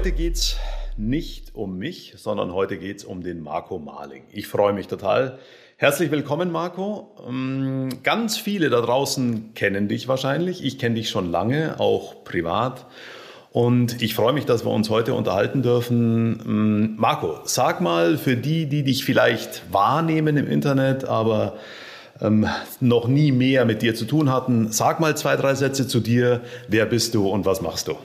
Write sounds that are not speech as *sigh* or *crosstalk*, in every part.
Heute geht es nicht um mich, sondern heute geht es um den Marco Marling. Ich freue mich total. Herzlich willkommen, Marco. Ähm, ganz viele da draußen kennen dich wahrscheinlich. Ich kenne dich schon lange, auch privat. Und ich freue mich, dass wir uns heute unterhalten dürfen. Ähm, Marco, sag mal für die, die dich vielleicht wahrnehmen im Internet, aber ähm, noch nie mehr mit dir zu tun hatten, sag mal zwei, drei Sätze zu dir. Wer bist du und was machst du?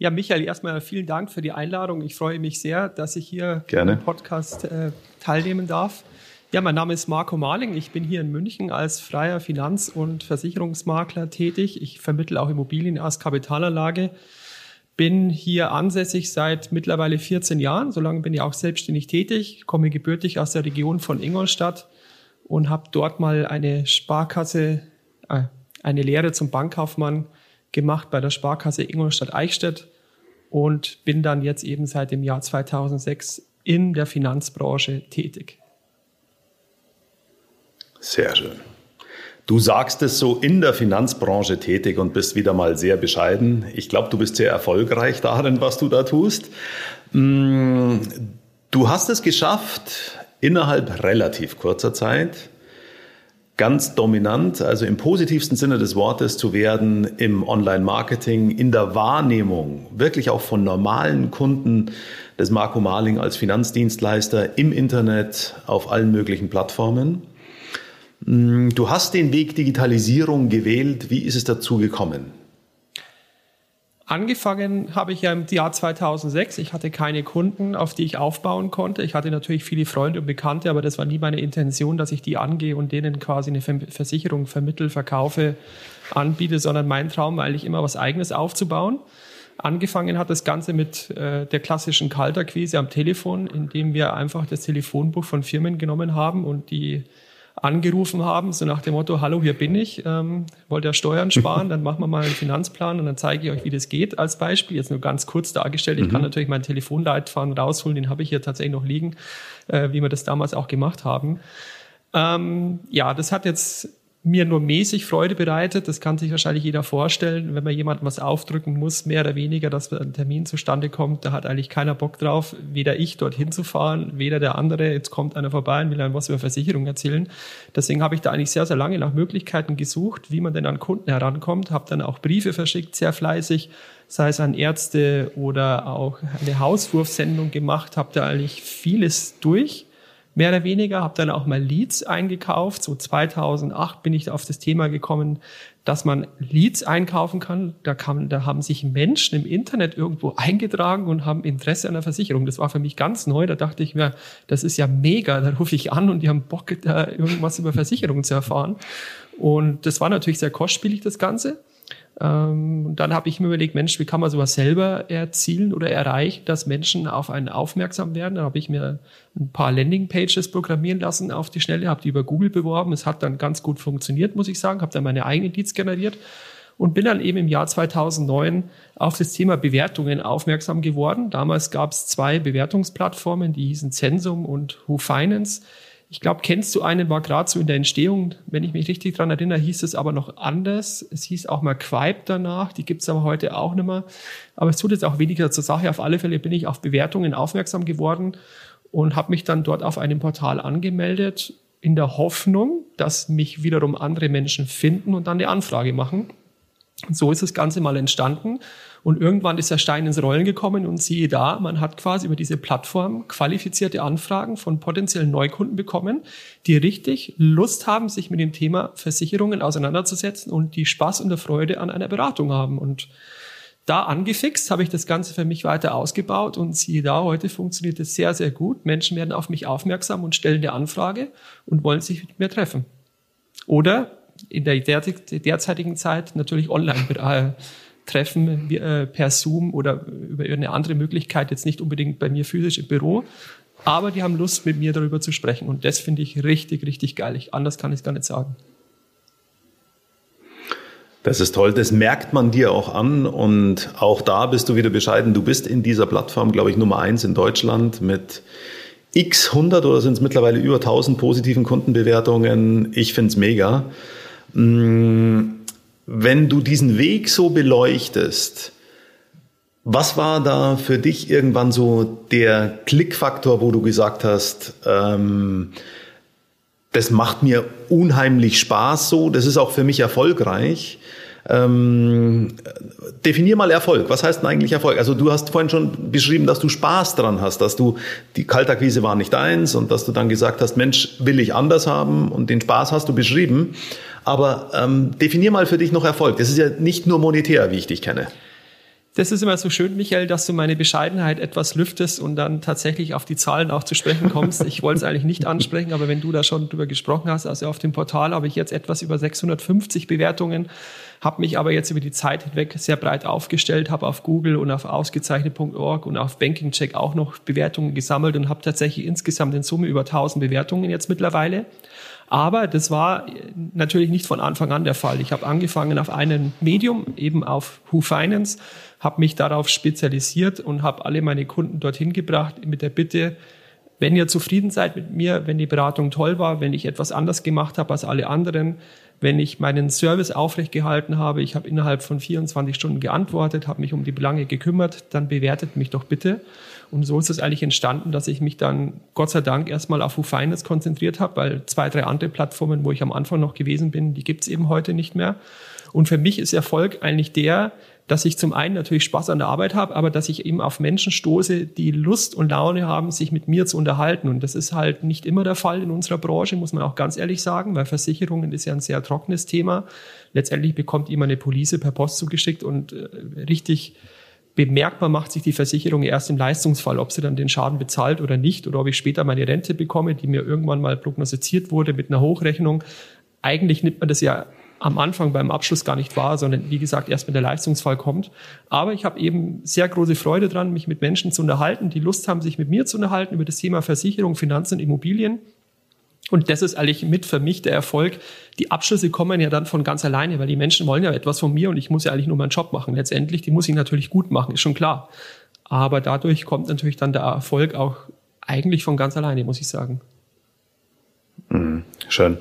Ja, Michael, erstmal vielen Dank für die Einladung. Ich freue mich sehr, dass ich hier Gerne. im Podcast äh, teilnehmen darf. Ja, mein Name ist Marco Marling. Ich bin hier in München als freier Finanz- und Versicherungsmakler tätig. Ich vermittle auch Immobilien als Kapitalanlage. Bin hier ansässig seit mittlerweile 14 Jahren. So lange bin ich auch selbstständig tätig. Komme gebürtig aus der Region von Ingolstadt und habe dort mal eine Sparkasse, äh, eine Lehre zum Bankkaufmann gemacht bei der Sparkasse Ingolstadt-Eichstätt und bin dann jetzt eben seit dem Jahr 2006 in der Finanzbranche tätig. Sehr schön. Du sagst es so in der Finanzbranche tätig und bist wieder mal sehr bescheiden. Ich glaube, du bist sehr erfolgreich darin, was du da tust. Mm, du hast es geschafft, innerhalb relativ kurzer Zeit ganz dominant, also im positivsten Sinne des Wortes zu werden im Online-Marketing, in der Wahrnehmung, wirklich auch von normalen Kunden des Marco Marling als Finanzdienstleister im Internet, auf allen möglichen Plattformen. Mm, du hast den Weg Digitalisierung gewählt. Wie ist es dazu gekommen? Angefangen habe ich ja im Jahr 2006. Ich hatte keine Kunden, auf die ich aufbauen konnte. Ich hatte natürlich viele Freunde und Bekannte, aber das war nie meine Intention, dass ich die angehe und denen quasi eine Versicherung vermittel, verkaufe, anbiete, sondern mein Traum war eigentlich immer was Eigenes aufzubauen. Angefangen hat das Ganze mit äh, der klassischen Kalterquise am Telefon, indem wir einfach das Telefonbuch von Firmen genommen haben und die angerufen haben, so nach dem Motto, hallo, hier bin ich, ähm, wollt ihr Steuern sparen, dann machen wir mal einen Finanzplan und dann zeige ich euch, wie das geht als Beispiel. Jetzt nur ganz kurz dargestellt. Ich mhm. kann natürlich meinen Telefonleitfaden rausholen, den habe ich hier tatsächlich noch liegen, äh, wie wir das damals auch gemacht haben. Ähm, ja, das hat jetzt mir nur mäßig Freude bereitet. Das kann sich wahrscheinlich jeder vorstellen, wenn man jemandem was aufdrücken muss, mehr oder weniger, dass ein Termin zustande kommt. Da hat eigentlich keiner Bock drauf, weder ich dorthin zu fahren, weder der andere. Jetzt kommt einer vorbei und will einem was über Versicherung erzählen. Deswegen habe ich da eigentlich sehr, sehr lange nach Möglichkeiten gesucht, wie man denn an Kunden herankommt. Habe dann auch Briefe verschickt, sehr fleißig, sei es an Ärzte oder auch eine Hauswurfsendung gemacht. Habe da eigentlich vieles durch mehr oder weniger, habe dann auch mal Leads eingekauft. So 2008 bin ich auf das Thema gekommen, dass man Leads einkaufen kann. Da, kann, da haben sich Menschen im Internet irgendwo eingetragen und haben Interesse an der Versicherung. Das war für mich ganz neu. Da dachte ich mir, das ist ja mega. Da rufe ich an und die haben Bock, da irgendwas über Versicherungen zu erfahren. Und das war natürlich sehr kostspielig, das Ganze. Ähm, und dann habe ich mir überlegt, Mensch, wie kann man sowas selber erzielen oder erreichen, dass Menschen auf einen aufmerksam werden. Dann habe ich mir ein paar Landingpages programmieren lassen auf die Schnelle, habe die über Google beworben. Es hat dann ganz gut funktioniert, muss ich sagen, habe dann meine eigenen Leads generiert und bin dann eben im Jahr 2009 auf das Thema Bewertungen aufmerksam geworden. Damals gab es zwei Bewertungsplattformen, die hießen Zensum und Who Finance. Ich glaube, kennst du einen, war gerade so in der Entstehung, wenn ich mich richtig dran erinnere, hieß es aber noch anders. Es hieß auch mal Quipe danach, die gibt's aber heute auch nicht mehr. Aber es tut jetzt auch weniger zur Sache. Auf alle Fälle bin ich auf Bewertungen aufmerksam geworden und habe mich dann dort auf einem Portal angemeldet, in der Hoffnung, dass mich wiederum andere Menschen finden und dann eine Anfrage machen. Und so ist das Ganze mal entstanden. Und irgendwann ist der Stein ins Rollen gekommen und siehe da, man hat quasi über diese Plattform qualifizierte Anfragen von potenziellen Neukunden bekommen, die richtig Lust haben, sich mit dem Thema Versicherungen auseinanderzusetzen und die Spaß und der Freude an einer Beratung haben. Und da angefixt habe ich das Ganze für mich weiter ausgebaut und siehe da, heute funktioniert es sehr, sehr gut. Menschen werden auf mich aufmerksam und stellen eine Anfrage und wollen sich mit mir treffen. Oder in der derzeitigen Zeit natürlich online treffen äh, per Zoom oder über eine andere Möglichkeit, jetzt nicht unbedingt bei mir physisch im Büro, aber die haben Lust, mit mir darüber zu sprechen. Und das finde ich richtig, richtig geil. Ich, anders kann ich es gar nicht sagen. Das ist toll, das merkt man dir auch an und auch da bist du wieder bescheiden. Du bist in dieser Plattform, glaube ich, Nummer eins in Deutschland mit x 100 oder sind es mittlerweile über 1000 positiven Kundenbewertungen. Ich finde es mega. Mm, wenn du diesen Weg so beleuchtest, Was war da für dich irgendwann so der Klickfaktor, wo du gesagt hast, ähm, das macht mir unheimlich Spaß so, das ist auch für mich erfolgreich. Ähm, definier mal Erfolg. Was heißt denn eigentlich Erfolg? Also du hast vorhin schon beschrieben, dass du Spaß dran hast, dass du die Kaltakquise war nicht deins und dass du dann gesagt hast, Mensch, will ich anders haben und den Spaß hast du beschrieben. Aber ähm, definier mal für dich noch Erfolg. Das ist ja nicht nur monetär, wie ich dich kenne. Das ist immer so schön, Michael, dass du meine Bescheidenheit etwas lüftest und dann tatsächlich auf die Zahlen auch zu sprechen kommst. Ich wollte es eigentlich nicht ansprechen, aber wenn du da schon drüber gesprochen hast, also auf dem Portal habe ich jetzt etwas über 650 Bewertungen, habe mich aber jetzt über die Zeit hinweg sehr breit aufgestellt, habe auf Google und auf ausgezeichnet.org und auf Banking Check auch noch Bewertungen gesammelt und habe tatsächlich insgesamt in Summe über 1000 Bewertungen jetzt mittlerweile. Aber das war natürlich nicht von Anfang an der Fall. Ich habe angefangen auf einem Medium, eben auf Who Finance, habe mich darauf spezialisiert und habe alle meine Kunden dorthin gebracht mit der Bitte, wenn ihr zufrieden seid mit mir, wenn die Beratung toll war, wenn ich etwas anders gemacht habe als alle anderen, wenn ich meinen Service aufrecht gehalten habe, ich habe innerhalb von 24 Stunden geantwortet, habe mich um die Belange gekümmert, dann bewertet mich doch bitte. Und so ist es eigentlich entstanden, dass ich mich dann Gott sei Dank erstmal auf Finance konzentriert habe, weil zwei, drei andere Plattformen, wo ich am Anfang noch gewesen bin, die gibt's eben heute nicht mehr. Und für mich ist Erfolg eigentlich der, dass ich zum einen natürlich Spaß an der Arbeit habe, aber dass ich eben auf Menschen stoße, die Lust und Laune haben, sich mit mir zu unterhalten. Und das ist halt nicht immer der Fall in unserer Branche, muss man auch ganz ehrlich sagen, weil Versicherungen ist ja ein sehr trockenes Thema. Letztendlich bekommt jemand eine Police per Post zugeschickt und äh, richtig bemerkbar macht sich die Versicherung erst im Leistungsfall, ob sie dann den Schaden bezahlt oder nicht oder ob ich später meine Rente bekomme, die mir irgendwann mal prognostiziert wurde mit einer Hochrechnung. Eigentlich nimmt man das ja am Anfang beim Abschluss gar nicht wahr, sondern wie gesagt erst wenn der Leistungsfall kommt. Aber ich habe eben sehr große Freude dran, mich mit Menschen zu unterhalten, die Lust haben, sich mit mir zu unterhalten über das Thema Versicherung, Finanzen, Immobilien und das ist eigentlich mit für mich der Erfolg. Die Abschlüsse kommen ja dann von ganz alleine, weil die Menschen wollen ja etwas von mir und ich muss ja eigentlich nur meinen Job machen. Letztendlich, die muss ich natürlich gut machen, ist schon klar. Aber dadurch kommt natürlich dann der Erfolg auch eigentlich von ganz alleine, muss ich sagen. Mhm, schön.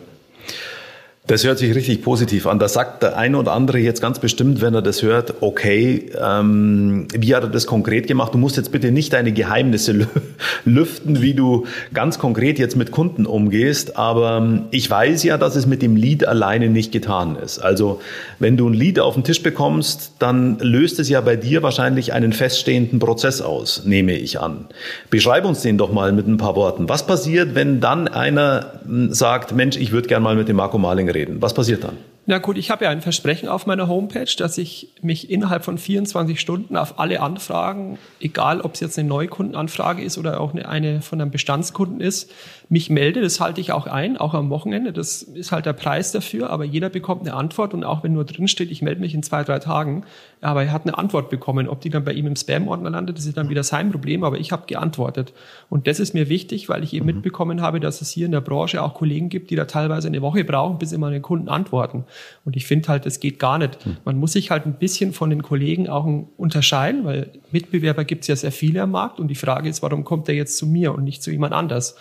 Das hört sich richtig positiv an. Da sagt der eine oder andere jetzt ganz bestimmt, wenn er das hört, okay, ähm, wie hat er das konkret gemacht? Du musst jetzt bitte nicht deine Geheimnisse *laughs* lüften, wie du ganz konkret jetzt mit Kunden umgehst. Aber ähm, ich weiß ja, dass es mit dem Lied alleine nicht getan ist. Also wenn du ein Lied auf den Tisch bekommst, dann löst es ja bei dir wahrscheinlich einen feststehenden Prozess aus, nehme ich an. Beschreib uns den doch mal mit ein paar Worten. Was passiert, wenn dann einer hm, sagt, Mensch, ich würde gern mal mit dem Marco Marling reden? Reden. Was passiert dann? Na gut, ich habe ja ein Versprechen auf meiner Homepage, dass ich mich innerhalb von 24 Stunden auf alle Anfragen, egal ob es jetzt eine Neukundenanfrage ist oder auch eine, eine von einem Bestandskunden ist, mich melde. Das halte ich auch ein, auch am Wochenende. Das ist halt der Preis dafür, aber jeder bekommt eine Antwort und auch wenn nur drin steht, ich melde mich in zwei, drei Tagen, aber er hat eine Antwort bekommen. Ob die dann bei ihm im Spam-Ordner landet, das ist dann wieder sein Problem, aber ich habe geantwortet. Und das ist mir wichtig, weil ich eben mhm. mitbekommen habe, dass es hier in der Branche auch Kollegen gibt, die da teilweise eine Woche brauchen, bis sie mal den Kunden antworten. Und ich finde halt, das geht gar nicht. Mhm. Man muss sich halt ein bisschen von den Kollegen auch unterscheiden, weil Mitbewerber gibt es ja sehr viele am Markt und die Frage ist, warum kommt der jetzt zu mir und nicht zu jemand anders?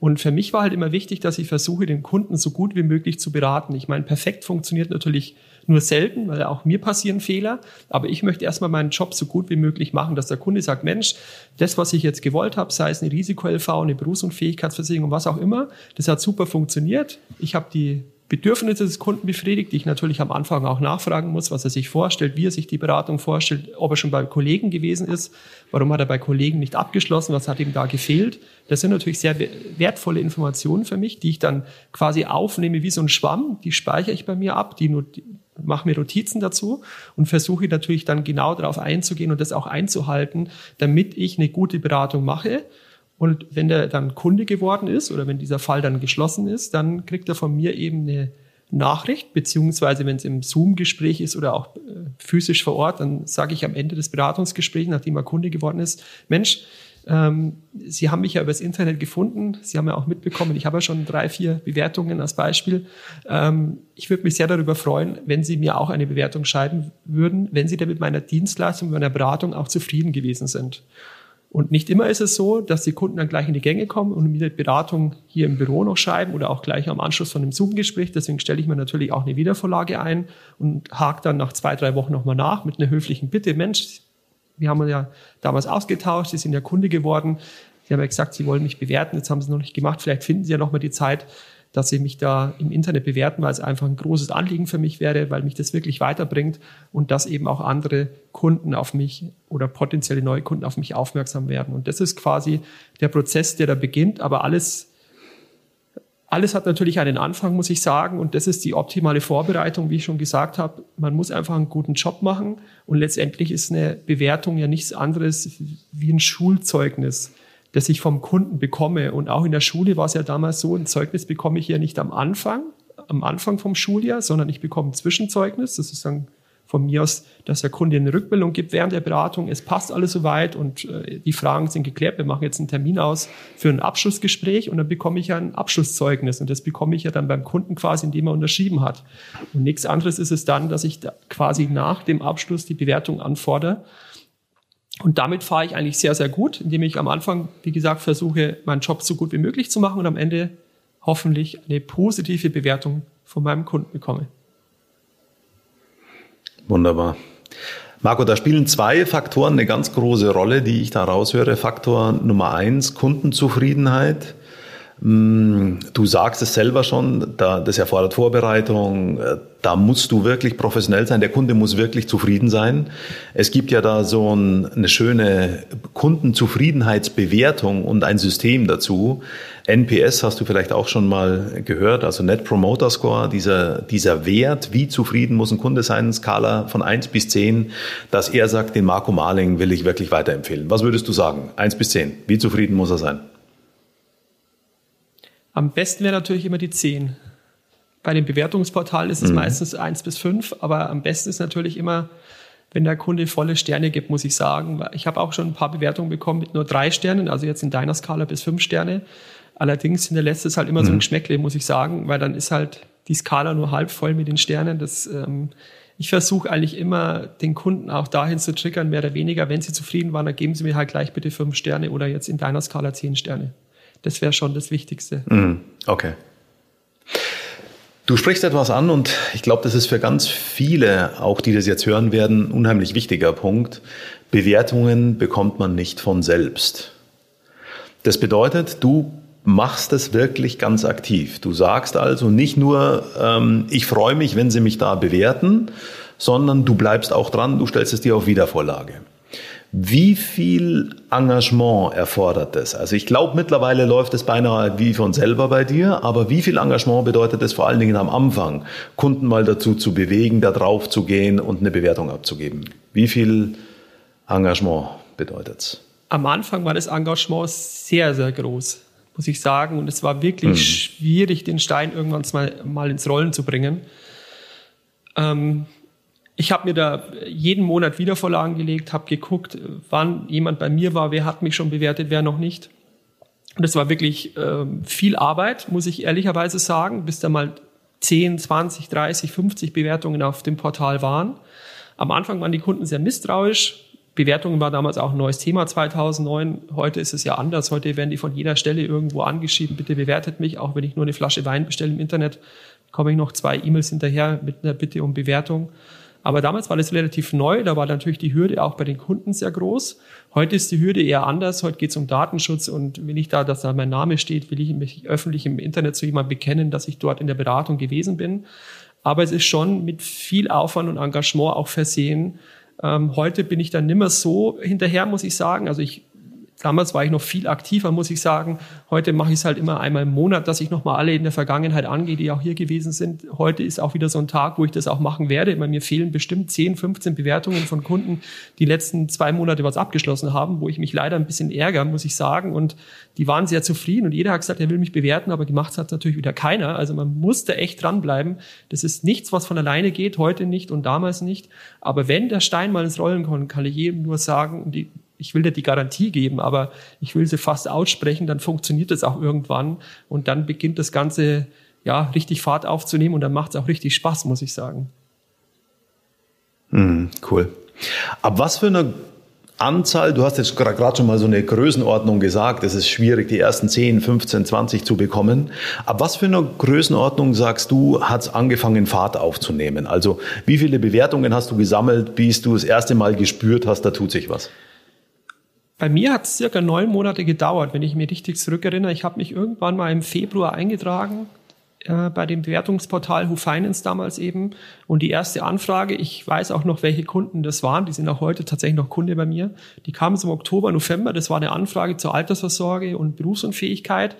Und für mich war halt immer wichtig, dass ich versuche, den Kunden so gut wie möglich zu beraten. Ich meine, perfekt funktioniert natürlich nur selten, weil auch mir passieren Fehler. Aber ich möchte erstmal meinen Job so gut wie möglich machen, dass der Kunde sagt, Mensch, das, was ich jetzt gewollt habe, sei es eine Risiko-LV, eine Berufsunfähigkeitsversicherung, was auch immer, das hat super funktioniert. Ich habe die Bedürfnisse des Kunden befriedigt, die ich natürlich am Anfang auch nachfragen muss, was er sich vorstellt, wie er sich die Beratung vorstellt, ob er schon bei Kollegen gewesen ist, warum hat er bei Kollegen nicht abgeschlossen, was hat ihm da gefehlt. Das sind natürlich sehr wertvolle Informationen für mich, die ich dann quasi aufnehme wie so ein Schwamm, die speichere ich bei mir ab, die, die mache mir Notizen dazu und versuche natürlich dann genau darauf einzugehen und das auch einzuhalten, damit ich eine gute Beratung mache und wenn der dann Kunde geworden ist oder wenn dieser Fall dann geschlossen ist, dann kriegt er von mir eben eine Nachricht, beziehungsweise wenn es im Zoom-Gespräch ist oder auch äh, physisch vor Ort, dann sage ich am Ende des Beratungsgesprächs, nachdem er Kunde geworden ist, Mensch, ähm, Sie haben mich ja übers Internet gefunden. Sie haben ja auch mitbekommen, ich habe ja schon drei, vier Bewertungen als Beispiel. Ähm, ich würde mich sehr darüber freuen, wenn Sie mir auch eine Bewertung schreiben würden, wenn Sie denn mit meiner Dienstleistung, mit meiner Beratung auch zufrieden gewesen sind. Und nicht immer ist es so, dass die Kunden dann gleich in die Gänge kommen und mir die Beratung hier im Büro noch schreiben oder auch gleich am Anschluss von einem Zoom-Gespräch. Deswegen stelle ich mir natürlich auch eine Wiedervorlage ein und hake dann nach zwei, drei Wochen nochmal nach mit einer höflichen Bitte. Mensch, wir haben uns ja damals ausgetauscht, Sie sind ja Kunde geworden. Sie haben ja gesagt, Sie wollen mich bewerten, jetzt haben Sie es noch nicht gemacht. Vielleicht finden Sie ja noch mal die Zeit, dass Sie mich da im Internet bewerten, weil es einfach ein großes Anliegen für mich wäre, weil mich das wirklich weiterbringt und dass eben auch andere Kunden auf mich oder potenzielle neue Kunden auf mich aufmerksam werden. Und das ist quasi der Prozess, der da beginnt, aber alles alles hat natürlich einen Anfang, muss ich sagen, und das ist die optimale Vorbereitung, wie ich schon gesagt habe. Man muss einfach einen guten Job machen und letztendlich ist eine Bewertung ja nichts anderes wie ein Schulzeugnis das ich vom Kunden bekomme. Und auch in der Schule war es ja damals so, ein Zeugnis bekomme ich ja nicht am Anfang, am Anfang vom Schuljahr, sondern ich bekomme ein Zwischenzeugnis. Das ist dann von mir aus, dass der Kunde eine Rückmeldung gibt während der Beratung. Es passt alles soweit und äh, die Fragen sind geklärt. Wir machen jetzt einen Termin aus für ein Abschlussgespräch und dann bekomme ich ein Abschlusszeugnis und das bekomme ich ja dann beim Kunden quasi, indem er unterschrieben hat. Und nichts anderes ist es dann, dass ich da quasi nach dem Abschluss die Bewertung anfordere und damit fahre ich eigentlich sehr, sehr gut, indem ich am Anfang, wie gesagt, versuche, meinen Job so gut wie möglich zu machen und am Ende hoffentlich eine positive Bewertung von meinem Kunden bekomme. Wunderbar. Marco, da spielen zwei Faktoren eine ganz große Rolle, die ich da raushöre. Faktor Nummer eins, Kundenzufriedenheit. Mm, du sagst es selber schon, das erfordert Vorbereitung, äh, da musst du wirklich professionell sein, der Kunde muss wirklich zufrieden sein. Es gibt ja da so eine schöne Kundenzufriedenheitsbewertung und ein System dazu. NPS hast du vielleicht auch schon mal gehört, also Net Promoter Score, dieser, dieser Wert, wie zufrieden muss ein Kunde sein, Skala von eins bis zehn, dass er sagt, den Marco Marling will ich wirklich weiterempfehlen. Was würdest du sagen? Eins bis zehn. Wie zufrieden muss er sein? Am besten wäre natürlich immer die 10. Bei den Bewertungsportalen ist es mhm. meistens 1 bis 5, aber am besten ist natürlich immer, wenn der Kunde volle Sterne gibt, muss ich sagen. Ich habe auch schon ein paar Bewertungen bekommen mit nur drei Sternen, also jetzt in deiner Skala bis fünf Sterne. Allerdings hinterlässt es halt immer mhm. so ein mhm. Geschmäckle, muss ich sagen, weil dann ist halt die Skala nur halb voll mit den Sternen. Das, ähm, ich versuche eigentlich immer, den Kunden auch dahin zu triggern, mehr oder weniger. Wenn sie zufrieden waren, dann geben sie mir halt gleich bitte fünf Sterne oder jetzt in deiner Skala zehn Sterne. Das wäre schon das Wichtigste. Mhm. Okay. Du sprichst etwas an und ich glaube, das ist für ganz viele, auch die das jetzt hören werden, ein unheimlich wichtiger Punkt. Bewertungen bekommt man nicht von selbst. Das bedeutet, du machst es wirklich ganz aktiv. Du sagst also nicht nur, ähm, ich freue mich, wenn sie mich da bewerten, sondern du bleibst auch dran, du stellst es dir auf Wiedervorlage. Wie viel Engagement erfordert das? Also ich glaube, mittlerweile läuft es beinahe wie von selber bei dir, aber wie viel Engagement bedeutet es vor allen Dingen am Anfang, Kunden mal dazu zu bewegen, da drauf zu gehen und eine Bewertung abzugeben? Wie viel Engagement bedeutet es? Am Anfang war das Engagement sehr, sehr groß, muss ich sagen. Und es war wirklich hm. schwierig, den Stein irgendwann mal, mal ins Rollen zu bringen. Ähm, ich habe mir da jeden Monat Wiedervorlagen gelegt, habe geguckt, wann jemand bei mir war, wer hat mich schon bewertet, wer noch nicht. Und es war wirklich äh, viel Arbeit, muss ich ehrlicherweise sagen, bis da mal 10, 20, 30, 50 Bewertungen auf dem Portal waren. Am Anfang waren die Kunden sehr misstrauisch. Bewertungen war damals auch ein neues Thema 2009. Heute ist es ja anders. Heute werden die von jeder Stelle irgendwo angeschrieben. Bitte bewertet mich, auch wenn ich nur eine Flasche Wein bestelle im Internet, komme ich noch zwei E-Mails hinterher mit einer Bitte um Bewertung. Aber damals war das relativ neu, da war natürlich die Hürde auch bei den Kunden sehr groß. Heute ist die Hürde eher anders. Heute geht es um Datenschutz und will ich da, dass da mein Name steht, will ich mich öffentlich im Internet zu jemandem bekennen, dass ich dort in der Beratung gewesen bin. Aber es ist schon mit viel Aufwand und Engagement auch versehen. Ähm, heute bin ich dann nimmer so hinterher, muss ich sagen. Also ich Damals war ich noch viel aktiver, muss ich sagen. Heute mache ich es halt immer einmal im Monat, dass ich nochmal alle in der Vergangenheit angehe, die auch hier gewesen sind. Heute ist auch wieder so ein Tag, wo ich das auch machen werde. Bei mir fehlen bestimmt 10, 15 Bewertungen von Kunden, die letzten zwei Monate was abgeschlossen haben, wo ich mich leider ein bisschen ärgere, muss ich sagen. Und die waren sehr zufrieden und jeder hat gesagt, er will mich bewerten, aber gemacht hat natürlich wieder keiner. Also man musste echt dranbleiben. Das ist nichts, was von alleine geht, heute nicht und damals nicht. Aber wenn der Stein mal ins Rollen kommt, kann ich jedem nur sagen, die ich will dir die Garantie geben, aber ich will sie fast aussprechen, dann funktioniert das auch irgendwann und dann beginnt das Ganze ja richtig Fahrt aufzunehmen und dann macht es auch richtig Spaß, muss ich sagen. Mm, cool. Ab was für einer Anzahl, du hast jetzt gerade schon mal so eine Größenordnung gesagt, es ist schwierig, die ersten 10, 15, 20 zu bekommen. Ab was für einer Größenordnung sagst du, hat es angefangen, Fahrt aufzunehmen? Also wie viele Bewertungen hast du gesammelt, bis du das erste Mal gespürt hast, da tut sich was? Bei mir hat es circa neun Monate gedauert, wenn ich mich richtig zurückerinnere. Ich habe mich irgendwann mal im Februar eingetragen äh, bei dem Bewertungsportal Who Finance damals eben. Und die erste Anfrage, ich weiß auch noch, welche Kunden das waren, die sind auch heute tatsächlich noch Kunde bei mir. Die kamen so im Oktober, November, das war eine Anfrage zur Altersvorsorge und Berufsunfähigkeit.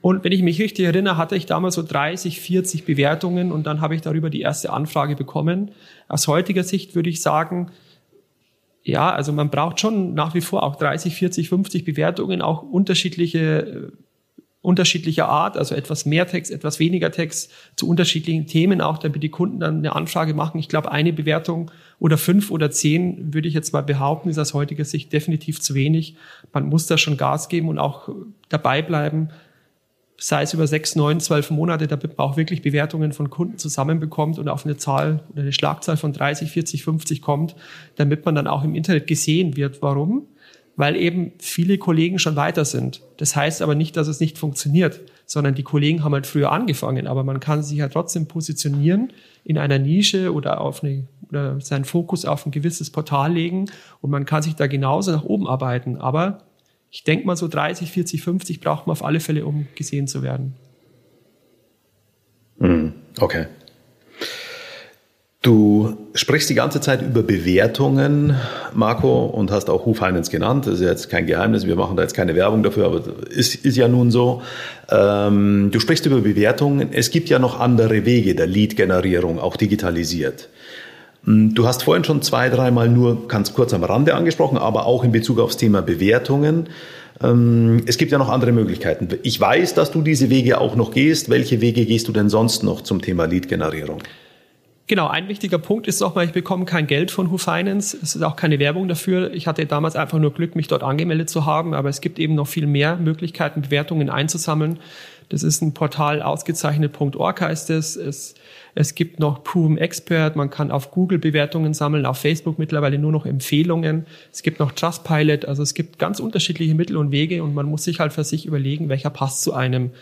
Und wenn ich mich richtig erinnere, hatte ich damals so 30, 40 Bewertungen und dann habe ich darüber die erste Anfrage bekommen. Aus heutiger Sicht würde ich sagen, ja, also man braucht schon nach wie vor auch 30, 40, 50 Bewertungen, auch unterschiedliche äh, unterschiedlicher Art, also etwas mehr Text, etwas weniger Text zu unterschiedlichen Themen auch, damit die Kunden dann eine Anfrage machen. Ich glaube, eine Bewertung oder fünf oder zehn, würde ich jetzt mal behaupten, ist aus heutiger Sicht definitiv zu wenig. Man muss da schon Gas geben und auch dabei bleiben, sei es über sechs, neun, zwölf Monate, damit man auch wirklich Bewertungen von Kunden zusammenbekommt und auf eine Zahl oder eine Schlagzahl von 30, 40, 50 kommt, damit man dann auch im Internet gesehen wird. Warum? weil eben viele Kollegen schon weiter sind. Das heißt aber nicht, dass es nicht funktioniert, sondern die Kollegen haben halt früher angefangen, aber man kann sich ja trotzdem positionieren in einer Nische oder auf eine oder seinen Fokus auf ein gewisses Portal legen und man kann sich da genauso nach oben arbeiten. Aber ich denke mal so 30, 40, 50 braucht man auf alle Fälle, um gesehen zu werden. Hm, okay. Du sprichst die ganze Zeit über Bewertungen, Marco, und hast auch Who Finance genannt. Das ist jetzt kein Geheimnis, wir machen da jetzt keine Werbung dafür, aber ist, ist ja nun so. Ähm, du sprichst über Bewertungen. Es gibt ja noch andere Wege der Lead-Generierung, auch digitalisiert. Hm, du hast vorhin schon zwei, dreimal nur ganz kurz am Rande angesprochen, aber auch in Bezug aufs Thema Bewertungen. Ähm, es gibt ja noch andere Möglichkeiten. Ich weiß, dass du diese Wege auch noch gehst. Welche Wege gehst du denn sonst noch zum Thema Lead-Generierung? Genau, ein wichtiger Punkt ist nochmal, ich bekomme kein Geld von Who Finance. Es ist auch keine Werbung dafür. Ich hatte damals einfach nur Glück, mich dort angemeldet zu haben, aber es gibt eben noch viel mehr Möglichkeiten, Bewertungen einzusammeln. Das ist ein Portal ausgezeichnet.org heißt es. es. Es gibt noch Proven Expert. Man kann auf Google Bewertungen sammeln, auf Facebook mittlerweile nur noch Empfehlungen. Es gibt noch Trustpilot. Also es gibt ganz unterschiedliche Mittel und Wege und man muss sich halt für sich überlegen, welcher passt zu einem.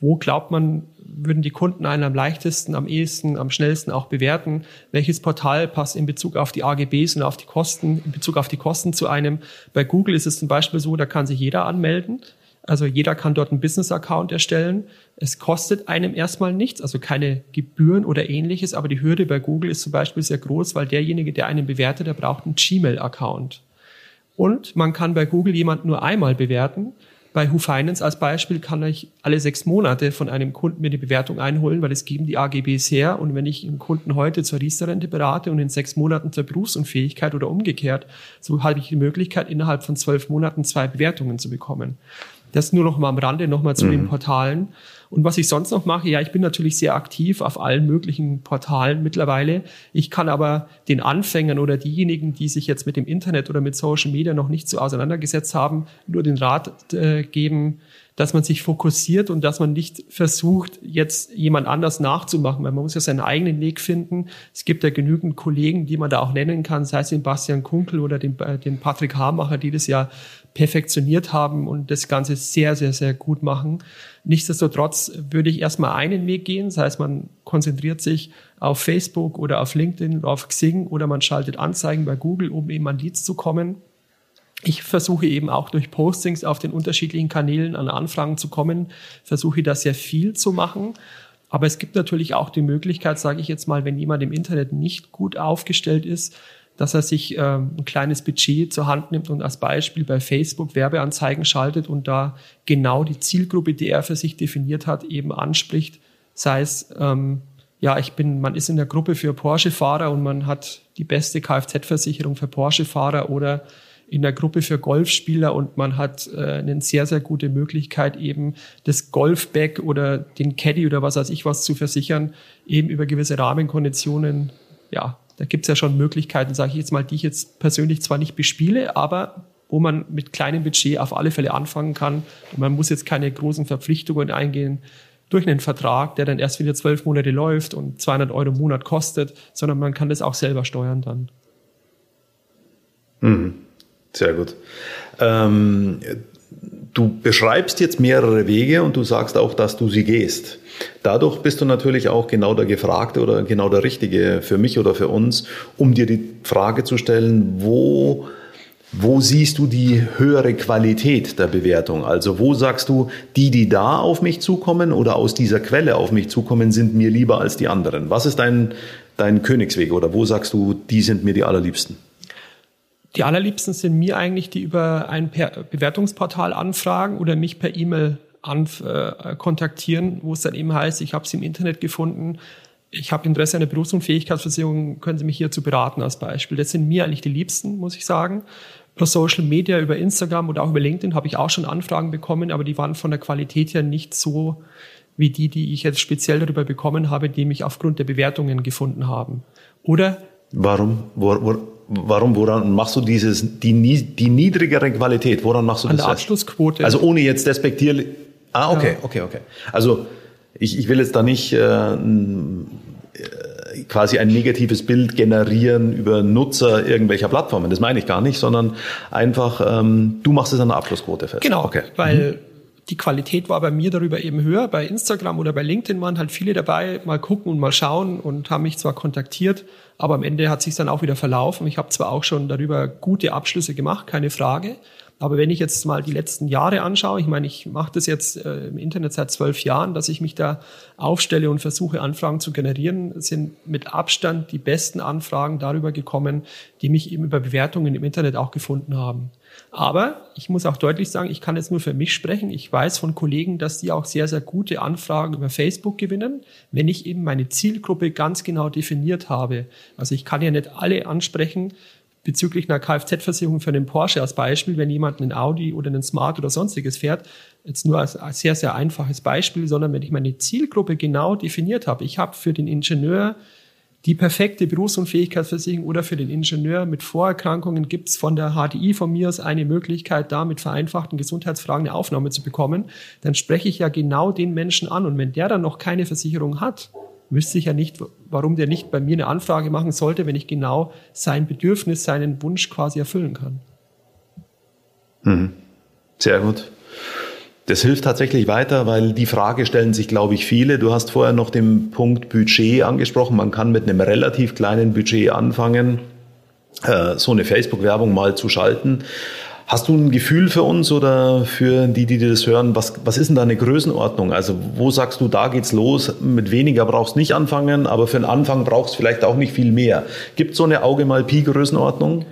Wo glaubt man, würden die Kunden einen am leichtesten, am ehesten, am schnellsten auch bewerten? Welches Portal passt in Bezug auf die AGBs und auf die Kosten, in Bezug auf die Kosten zu einem? Bei Google ist es zum Beispiel so, da kann sich jeder anmelden. Also jeder kann dort einen Business-Account erstellen. Es kostet einem erstmal nichts, also keine Gebühren oder ähnliches, aber die Hürde bei Google ist zum Beispiel sehr groß, weil derjenige, der einen bewertet, der braucht einen Gmail-Account. Und man kann bei Google jemanden nur einmal bewerten. Bei Who Finance als Beispiel kann ich alle sechs Monate von einem Kunden mir die Bewertung einholen, weil es geben die AGBs her. Und wenn ich einen Kunden heute zur Riester-Rente berate und in sechs Monaten zur Berufsunfähigkeit oder umgekehrt, so habe ich die Möglichkeit, innerhalb von zwölf Monaten zwei Bewertungen zu bekommen. Das nur noch mal am Rande, noch mal zu mhm. den Portalen. Und was ich sonst noch mache, ja, ich bin natürlich sehr aktiv auf allen möglichen Portalen mittlerweile. Ich kann aber den Anfängern oder diejenigen, die sich jetzt mit dem Internet oder mit Social Media noch nicht so auseinandergesetzt haben, nur den Rat äh, geben, dass man sich fokussiert und dass man nicht versucht, jetzt jemand anders nachzumachen, weil man muss ja seinen eigenen Weg finden. Es gibt ja genügend Kollegen, die man da auch nennen kann, sei es den Bastian Kunkel oder den, äh, den Patrick Hamacher, die das ja perfektioniert haben und das Ganze sehr, sehr, sehr gut machen. Nichtsdestotrotz würde ich erstmal einen Weg gehen. Das heißt, man konzentriert sich auf Facebook oder auf LinkedIn oder auf Xing oder man schaltet Anzeigen bei Google, um eben an Leads zu kommen. Ich versuche eben auch durch Postings auf den unterschiedlichen Kanälen an Anfragen zu kommen, versuche da sehr viel zu machen. Aber es gibt natürlich auch die Möglichkeit, sage ich jetzt mal, wenn jemand im Internet nicht gut aufgestellt ist, dass er sich ähm, ein kleines Budget zur Hand nimmt und als Beispiel bei Facebook Werbeanzeigen schaltet und da genau die Zielgruppe, die er für sich definiert hat, eben anspricht. Sei es, ähm, ja, ich bin, man ist in der Gruppe für Porsche-Fahrer und man hat die beste Kfz-Versicherung für Porsche-Fahrer oder in der Gruppe für Golfspieler und man hat äh, eine sehr, sehr gute Möglichkeit, eben das Golfbag oder den Caddy oder was weiß ich was zu versichern, eben über gewisse Rahmenkonditionen ja, da gibt es ja schon Möglichkeiten, sage ich jetzt mal, die ich jetzt persönlich zwar nicht bespiele, aber wo man mit kleinem Budget auf alle Fälle anfangen kann. Und man muss jetzt keine großen Verpflichtungen eingehen durch einen Vertrag, der dann erst wieder zwölf Monate läuft und 200 Euro im Monat kostet, sondern man kann das auch selber steuern dann. Mhm. Sehr gut. Ähm, du beschreibst jetzt mehrere Wege und du sagst auch, dass du sie gehst. Dadurch bist du natürlich auch genau der Gefragte oder genau der Richtige für mich oder für uns, um dir die Frage zu stellen, wo, wo siehst du die höhere Qualität der Bewertung? Also wo sagst du, die, die da auf mich zukommen oder aus dieser Quelle auf mich zukommen, sind mir lieber als die anderen? Was ist dein, dein Königsweg oder wo sagst du, die sind mir die allerliebsten? Die allerliebsten sind mir eigentlich, die über ein Bewertungsportal anfragen oder mich per E-Mail äh, kontaktieren, wo es dann eben heißt, ich habe es im Internet gefunden, ich habe Interesse an der Berufsunfähigkeitsversicherung, können Sie mich hierzu beraten als Beispiel. Das sind mir eigentlich die liebsten, muss ich sagen. Über Social Media, über Instagram oder auch über LinkedIn habe ich auch schon Anfragen bekommen, aber die waren von der Qualität her nicht so wie die, die ich jetzt speziell darüber bekommen habe, die mich aufgrund der Bewertungen gefunden haben. Oder? Warum? Wo, wo, warum, woran machst du dieses, die, die niedrigere Qualität, woran machst du An das? An der Abschlussquote. Also ohne jetzt despektierlich, Ah, okay, ja. okay, okay. Also ich, ich will jetzt da nicht äh, quasi ein negatives Bild generieren über Nutzer irgendwelcher Plattformen. Das meine ich gar nicht, sondern einfach, ähm, du machst es an der Abschlussquote fest. Genau, okay. weil mhm. Die Qualität war bei mir darüber eben höher. Bei Instagram oder bei LinkedIn waren halt viele dabei, mal gucken und mal schauen und haben mich zwar kontaktiert, aber am Ende hat sich dann auch wieder verlaufen. Ich habe zwar auch schon darüber gute Abschlüsse gemacht, keine Frage, aber wenn ich jetzt mal die letzten Jahre anschaue, ich meine, ich mache das jetzt äh, im Internet seit zwölf Jahren, dass ich mich da aufstelle und versuche, Anfragen zu generieren, sind mit Abstand die besten Anfragen darüber gekommen, die mich eben über Bewertungen im Internet auch gefunden haben. Aber ich muss auch deutlich sagen, ich kann jetzt nur für mich sprechen. Ich weiß von Kollegen, dass die auch sehr, sehr gute Anfragen über Facebook gewinnen, wenn ich eben meine Zielgruppe ganz genau definiert habe. Also ich kann ja nicht alle ansprechen, bezüglich einer Kfz-Versicherung für einen Porsche als Beispiel, wenn jemand einen Audi oder einen Smart oder sonstiges fährt, jetzt nur als, sehr, sehr einfaches Beispiel, sondern wenn ich meine Zielgruppe genau definiert habe. Ich habe für den Ingenieur die perfekte Berufsunfähigkeitsversicherung oder für den Ingenieur mit Vorerkrankungen gibt es von der HDI von mir aus eine Möglichkeit, da mit vereinfachten Gesundheitsfragen eine Aufnahme zu bekommen, dann spreche ich ja genau den Menschen an. Und wenn der dann noch keine Versicherung hat, wüsste ich ja nicht, warum der nicht bei mir eine Anfrage machen sollte, wenn ich genau sein Bedürfnis, seinen Wunsch quasi erfüllen kann. Mhm. Sehr gut. Das hilft tatsächlich weiter, weil die Frage stellen sich, glaube ich, viele. Du hast vorher noch den Punkt Budget angesprochen. Man kann mit einem relativ kleinen Budget anfangen, äh, so eine Facebook-Werbung mal zu schalten. Hast du ein Gefühl für uns oder für die, die das hören? Was, was ist denn da eine Größenordnung? Also wo sagst du, da geht's los? Mit weniger brauchst du nicht anfangen, aber für einen Anfang brauchst du vielleicht auch nicht viel mehr. Gibt so eine Auge mal Pi Größenordnung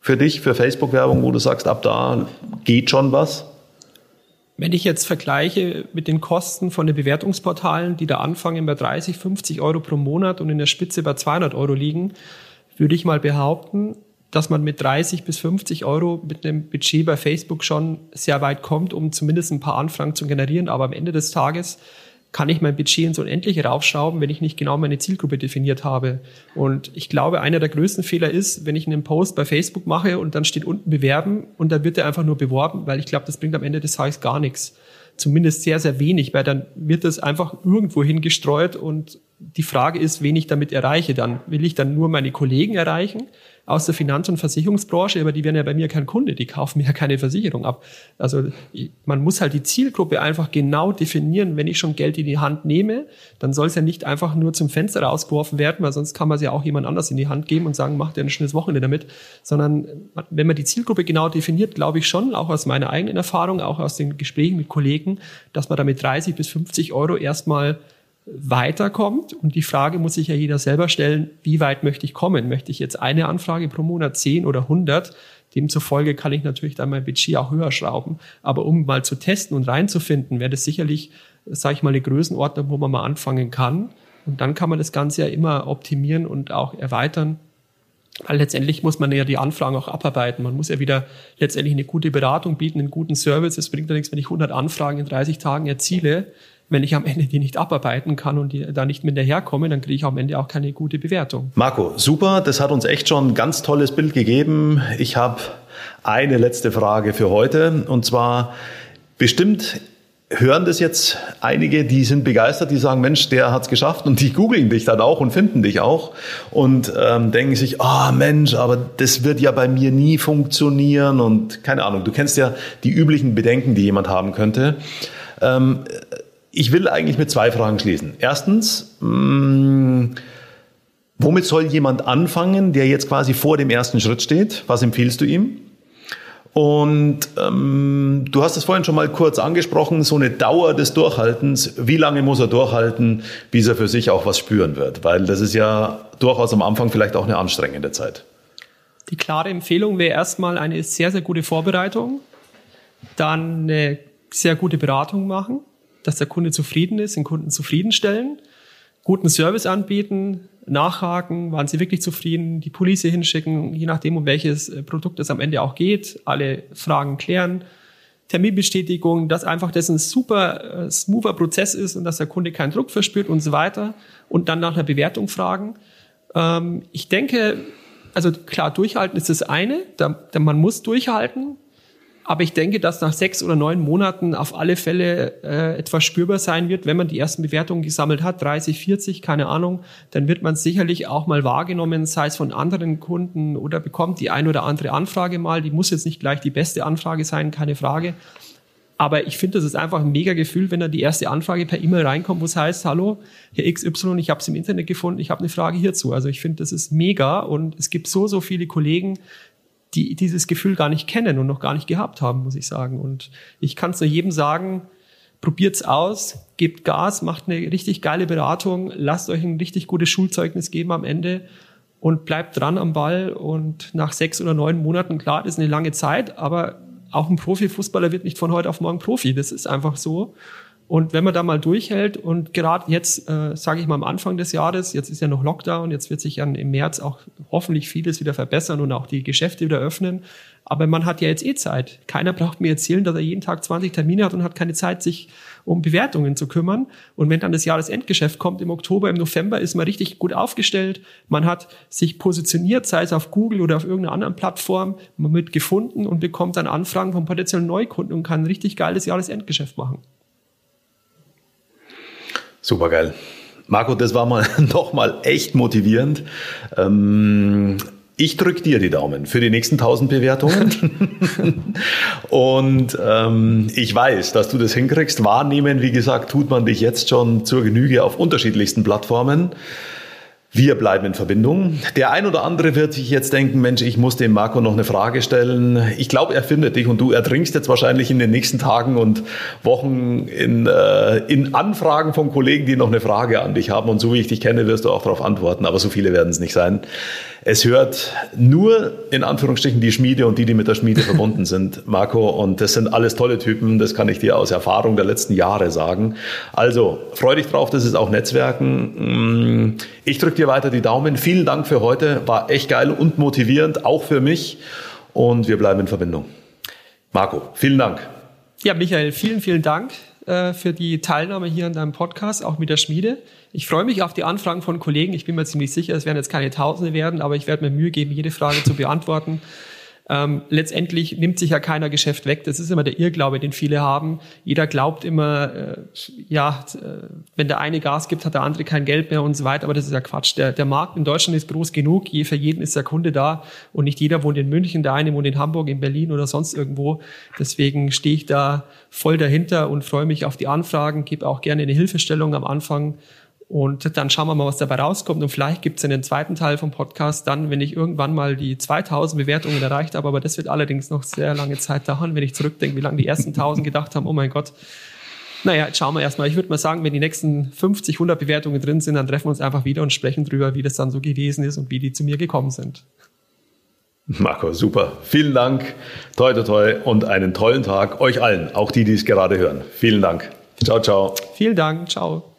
für dich, für Facebook-Werbung, wo du sagst, ab da geht schon was? Wenn ich jetzt vergleiche mit den Kosten von den Bewertungsportalen, die da anfangen bei 30, 50 Euro pro Monat und in der Spitze bei 200 Euro liegen, würde ich mal behaupten, dass man mit 30 bis 50 Euro mit einem Budget bei Facebook schon sehr weit kommt, um zumindest ein paar Anfragen zu generieren. Aber am Ende des Tages kann ich mein Budget ins Unendliche raufschrauben, wenn ich nicht genau meine Zielgruppe definiert habe. Und ich glaube, einer der größten Fehler ist, wenn ich einen Post bei Facebook mache und dann steht unten bewerben und dann wird er einfach nur beworben, weil ich glaube, das bringt am Ende des Tages gar nichts. Zumindest sehr, sehr wenig, weil dann wird das einfach irgendwo hingestreut und die Frage ist, wen ich damit erreiche. Dann will ich dann nur meine Kollegen erreichen aus der Finanz- und Versicherungsbranche, aber die werden ja bei mir kein Kunde, die kaufen mir ja keine Versicherung ab. Also man muss halt die Zielgruppe einfach genau definieren. Wenn ich schon Geld in die Hand nehme, dann soll es ja nicht einfach nur zum Fenster rausgeworfen werden, weil sonst kann man es ja auch jemand anders in die Hand geben und sagen, macht dir ein schönes Wochenende damit. Sondern wenn man die Zielgruppe genau definiert, glaube ich schon, auch aus meiner eigenen Erfahrung, auch aus den Gesprächen mit Kollegen, dass man damit 30 bis 50 Euro erstmal weiterkommt. Und die Frage muss sich ja jeder selber stellen, wie weit möchte ich kommen? Möchte ich jetzt eine Anfrage pro Monat, 10 oder 100? Demzufolge kann ich natürlich dann mein Budget auch höher schrauben. Aber um mal zu testen und reinzufinden, wäre das sicherlich, sage ich mal, eine Größenordnung, wo man mal anfangen kann. Und dann kann man das Ganze ja immer optimieren und auch erweitern. Weil letztendlich muss man ja die Anfragen auch abarbeiten. Man muss ja wieder letztendlich eine gute Beratung bieten, einen guten Service. Es bringt ja nichts, wenn ich 100 Anfragen in 30 Tagen erziele wenn ich am Ende die nicht abarbeiten kann und die da nicht mit daherkomme, dann kriege ich am Ende auch keine gute Bewertung. Marco, super. Das hat uns echt schon ein ganz tolles Bild gegeben. Ich habe eine letzte Frage für heute und zwar bestimmt hören das jetzt einige, die sind begeistert, die sagen, Mensch, der hat's geschafft und die googeln dich dann auch und finden dich auch und ähm, denken sich, ah oh, Mensch, aber das wird ja bei mir nie funktionieren und keine Ahnung, du kennst ja die üblichen Bedenken, die jemand haben könnte. Ähm, ich will eigentlich mit zwei Fragen schließen. Erstens, mh, mm, womit soll jemand anfangen, der jetzt quasi vor dem ersten Schritt steht? Was empfiehlst du ihm? Und ähm, du hast es vorhin schon mal kurz angesprochen, so eine Dauer des Durchhaltens. Wie lange muss er durchhalten, bis er für sich auch was spüren wird? Weil das ist ja durchaus am Anfang vielleicht auch eine anstrengende Zeit. Die klare Empfehlung wäre erstmal eine sehr, sehr gute Vorbereitung, dann eine sehr gute Beratung machen, dass der Kunde zufrieden ist, den Kunden zufriedenstellen, guten Service anbieten, nachhaken, waren sie wirklich zufrieden, die Police hinschicken, je nachdem, um welches äh, Produkt es am Ende auch geht, alle Fragen klären, Terminbestätigung, dass einfach das ein super äh, smoother Prozess ist und dass der Kunde keinen Druck verspürt und so weiter und dann nach einer Bewertung fragen. Ähm, ich denke, also klar, durchhalten ist das eine, da, da man muss durchhalten, aber ich denke, dass nach sechs oder neun Monaten auf alle Fälle äh, etwas spürbar sein wird, wenn man die ersten Bewertungen gesammelt hat, 30, 40, keine Ahnung, dann wird man sicherlich auch mal wahrgenommen, sei es von anderen Kunden oder bekommt die ein oder andere Anfrage mal. Die muss jetzt nicht gleich die beste Anfrage sein, keine Frage. Aber ich finde, das ist einfach ein mega Gefühl, wenn da die erste Anfrage per E-Mail reinkommt, wo es heißt, hallo, Herr XY, ich habe es im Internet gefunden, ich habe eine Frage hierzu. Also ich finde, das ist mega und es gibt so, so viele Kollegen, die dieses Gefühl gar nicht kennen und noch gar nicht gehabt haben, muss ich sagen. Und ich kann es nur jedem sagen, probiert's aus, gebt Gas, macht eine richtig geile Beratung, lasst euch ein richtig gutes Schulzeugnis geben am Ende und bleibt dran am Ball. Und nach sechs oder neun Monaten, klar, das ist eine lange Zeit, aber auch ein Profifußballer wird nicht von heute auf morgen Profi. Das ist einfach so. Und wenn man da mal durchhält und gerade jetzt, äh, sage ich mal am Anfang des Jahres, jetzt ist ja noch Lockdown, jetzt wird sich dann im März auch hoffentlich vieles wieder verbessern und auch die Geschäfte wieder öffnen. Aber man hat ja jetzt eh Zeit. Keiner braucht mir erzählen, dass er jeden Tag 20 Termine hat und hat keine Zeit, sich um Bewertungen zu kümmern. Und wenn dann das Jahresendgeschäft kommt im Oktober, im November, ist man richtig gut aufgestellt. Man hat sich positioniert, sei es auf Google oder auf irgendeiner anderen Plattform, man wird gefunden und bekommt dann Anfragen von potenziellen Neukunden und kann ein richtig geiles Jahresendgeschäft machen. Super geil. Marco, das war mal *laughs* noch mal echt motivierend. Ähm, ich drücke dir die Daumen für die nächsten 1000 Bewertungen. *laughs* und ähm, ich weiß, dass du das hinkriegst. Wahrnehmen, wie gesagt, tut man dich jetzt schon zur Genüge auf unterschiedlichsten Plattformen. Wir bleiben in Verbindung. Der ein oder andere wird sich jetzt denken, Mensch, ich muss dem Marco noch eine Frage stellen. Ich glaube, er findet dich und du ertrinkst jetzt wahrscheinlich in den nächsten Tagen und Wochen in, äh, in Anfragen von Kollegen, die noch eine Frage an dich haben. Und so wie ich dich kenne, wirst du auch darauf antworten. Aber so viele werden es nicht sein. Es hört nur in Anführungsstrichen die Schmiede und die, die mit der Schmiede verbunden sind, Marco. Und das sind alles tolle Typen. Das kann ich dir aus Erfahrung der letzten Jahre sagen. Also, freu dich drauf. Das ist auch Netzwerken. Mm, ich drücke dir weiter die Daumen. Vielen Dank für heute. War echt geil und motivierend, auch für mich. Und wir bleiben in Verbindung. Marco, vielen Dank. Ja, Michael, vielen, vielen Dank äh, für die Teilnahme hier an deinem Podcast, auch mit der Schmiede. Ich freue mich auf die Anfragen von Kollegen. Ich bin mir ziemlich sicher, es werden jetzt keine Tausende werden, aber ich werde mir Mühe geben, jede Frage zu beantworten. Ähm, letztendlich nimmt sich ja keiner Geschäft weg. Das ist immer der Irrglaube, den viele haben. Jeder glaubt immer, äh, ja, äh, wenn der eine Gas gibt, hat der andere kein Geld mehr und so weiter. Aber das ist ja Quatsch. Der, der Markt in Deutschland ist groß genug. Je, für jeden ist der Kunde da. Und nicht jeder wohnt in München, der eine wohnt in Hamburg, in Berlin oder sonst irgendwo. Deswegen stehe ich da voll dahinter und freue mich auf die Anfragen, gebe auch gerne eine Hilfestellung am Anfang und dann schauen wir mal, was dabei rauskommt. Und vielleicht gibt es in den zweiten Teil vom Podcast dann, wenn ich irgendwann mal die 2000 Bewertungen erreicht habe. Aber das wird allerdings noch sehr lange Zeit dauern, wenn ich zurückdenke, wie lange die ersten 1000 gedacht haben. Oh mein Gott. Naja, jetzt schauen wir erstmal. Ich würde mal sagen, wenn die nächsten 50, 100 Bewertungen drin sind, dann treffen wir uns einfach wieder und sprechen drüber, wie das dann so gewesen ist und wie die zu mir gekommen sind. Marco, super. Vielen Dank. Toi, toi, toi und einen tollen Tag euch allen, auch die, die es gerade hören. Vielen Dank. Ciao, ciao. Vielen Dank. Ciao.